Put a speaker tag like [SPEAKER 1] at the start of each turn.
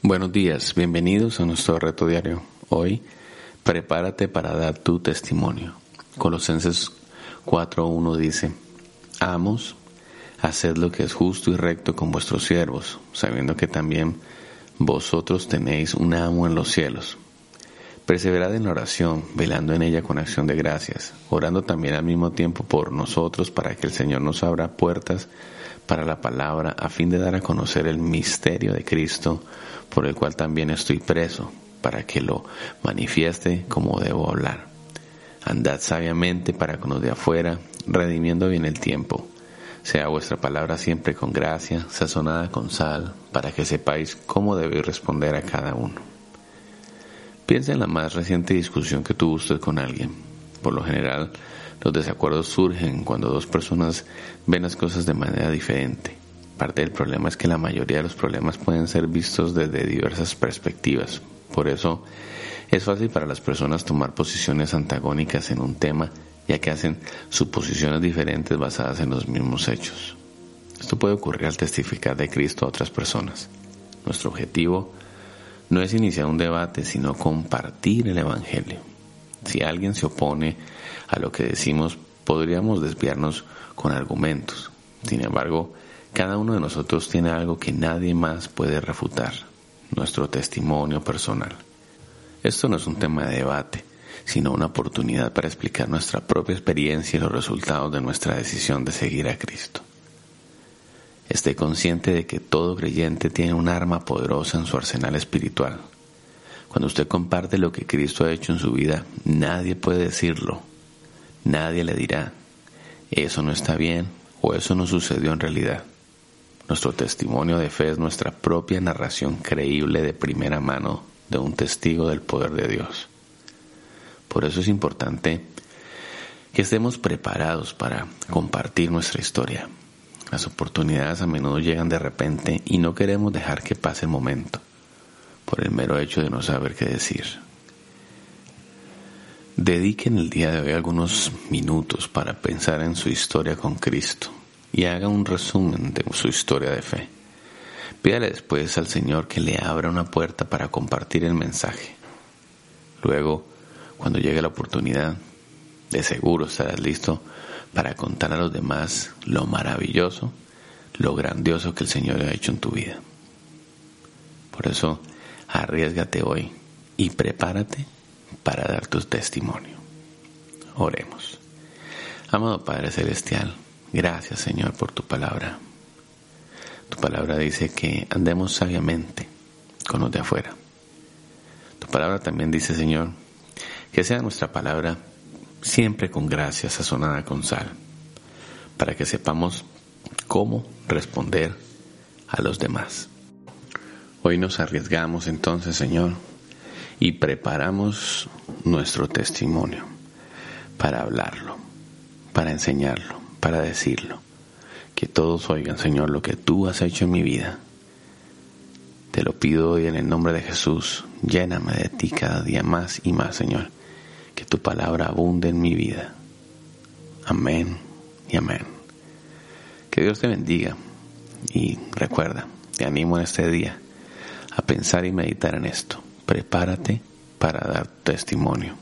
[SPEAKER 1] Buenos días, bienvenidos a nuestro reto diario. Hoy, prepárate para dar tu testimonio. Colosenses 4.1 dice, Amos, haced lo que es justo y recto con vuestros siervos, sabiendo que también vosotros tenéis un amo en los cielos. Perseverad en la oración, velando en ella con acción de gracias, orando también al mismo tiempo por nosotros para que el Señor nos abra puertas para la palabra a fin de dar a conocer el misterio de Cristo, por el cual también estoy preso, para que lo manifieste como debo hablar. Andad sabiamente para con los de afuera, redimiendo bien el tiempo. Sea vuestra palabra siempre con gracia, sazonada con sal, para que sepáis cómo debéis responder a cada uno. Piensa en la más reciente discusión que tuvo usted con alguien. Por lo general, los desacuerdos surgen cuando dos personas ven las cosas de manera diferente. Parte del problema es que la mayoría de los problemas pueden ser vistos desde diversas perspectivas. Por eso es fácil para las personas tomar posiciones antagónicas en un tema, ya que hacen suposiciones diferentes basadas en los mismos hechos. Esto puede ocurrir al testificar de Cristo a otras personas. Nuestro objetivo no es iniciar un debate, sino compartir el Evangelio. Si alguien se opone a lo que decimos, podríamos desviarnos con argumentos. Sin embargo, cada uno de nosotros tiene algo que nadie más puede refutar, nuestro testimonio personal. Esto no es un tema de debate, sino una oportunidad para explicar nuestra propia experiencia y los resultados de nuestra decisión de seguir a Cristo. Esté consciente de que todo creyente tiene un arma poderosa en su arsenal espiritual. Cuando usted comparte lo que Cristo ha hecho en su vida, nadie puede decirlo. Nadie le dirá, eso no está bien o eso no sucedió en realidad. Nuestro testimonio de fe es nuestra propia narración creíble de primera mano de un testigo del poder de Dios. Por eso es importante que estemos preparados para compartir nuestra historia. Las oportunidades a menudo llegan de repente y no queremos dejar que pase el momento por el mero hecho de no saber qué decir. Dediquen el día de hoy algunos minutos para pensar en su historia con Cristo y haga un resumen de su historia de fe. Pídale después al Señor que le abra una puerta para compartir el mensaje. Luego, cuando llegue la oportunidad, de seguro estarás listo para contar a los demás lo maravilloso, lo grandioso que el Señor ha hecho en tu vida. Por eso, arriesgate hoy y prepárate para dar tu testimonio. Oremos. Amado Padre Celestial, gracias Señor por tu palabra. Tu palabra dice que andemos sabiamente con los de afuera. Tu palabra también dice, Señor, que sea nuestra palabra siempre con gracia sazonada con sal, para que sepamos cómo responder a los demás. Hoy nos arriesgamos entonces, Señor, y preparamos nuestro testimonio para hablarlo, para enseñarlo, para decirlo. Que todos oigan, Señor, lo que tú has hecho en mi vida. Te lo pido hoy en el nombre de Jesús. Lléname de ti cada día más y más, Señor que tu palabra abunde en mi vida. Amén y amén. Que Dios te bendiga y recuerda, te animo en este día a pensar y meditar en esto. Prepárate para dar testimonio.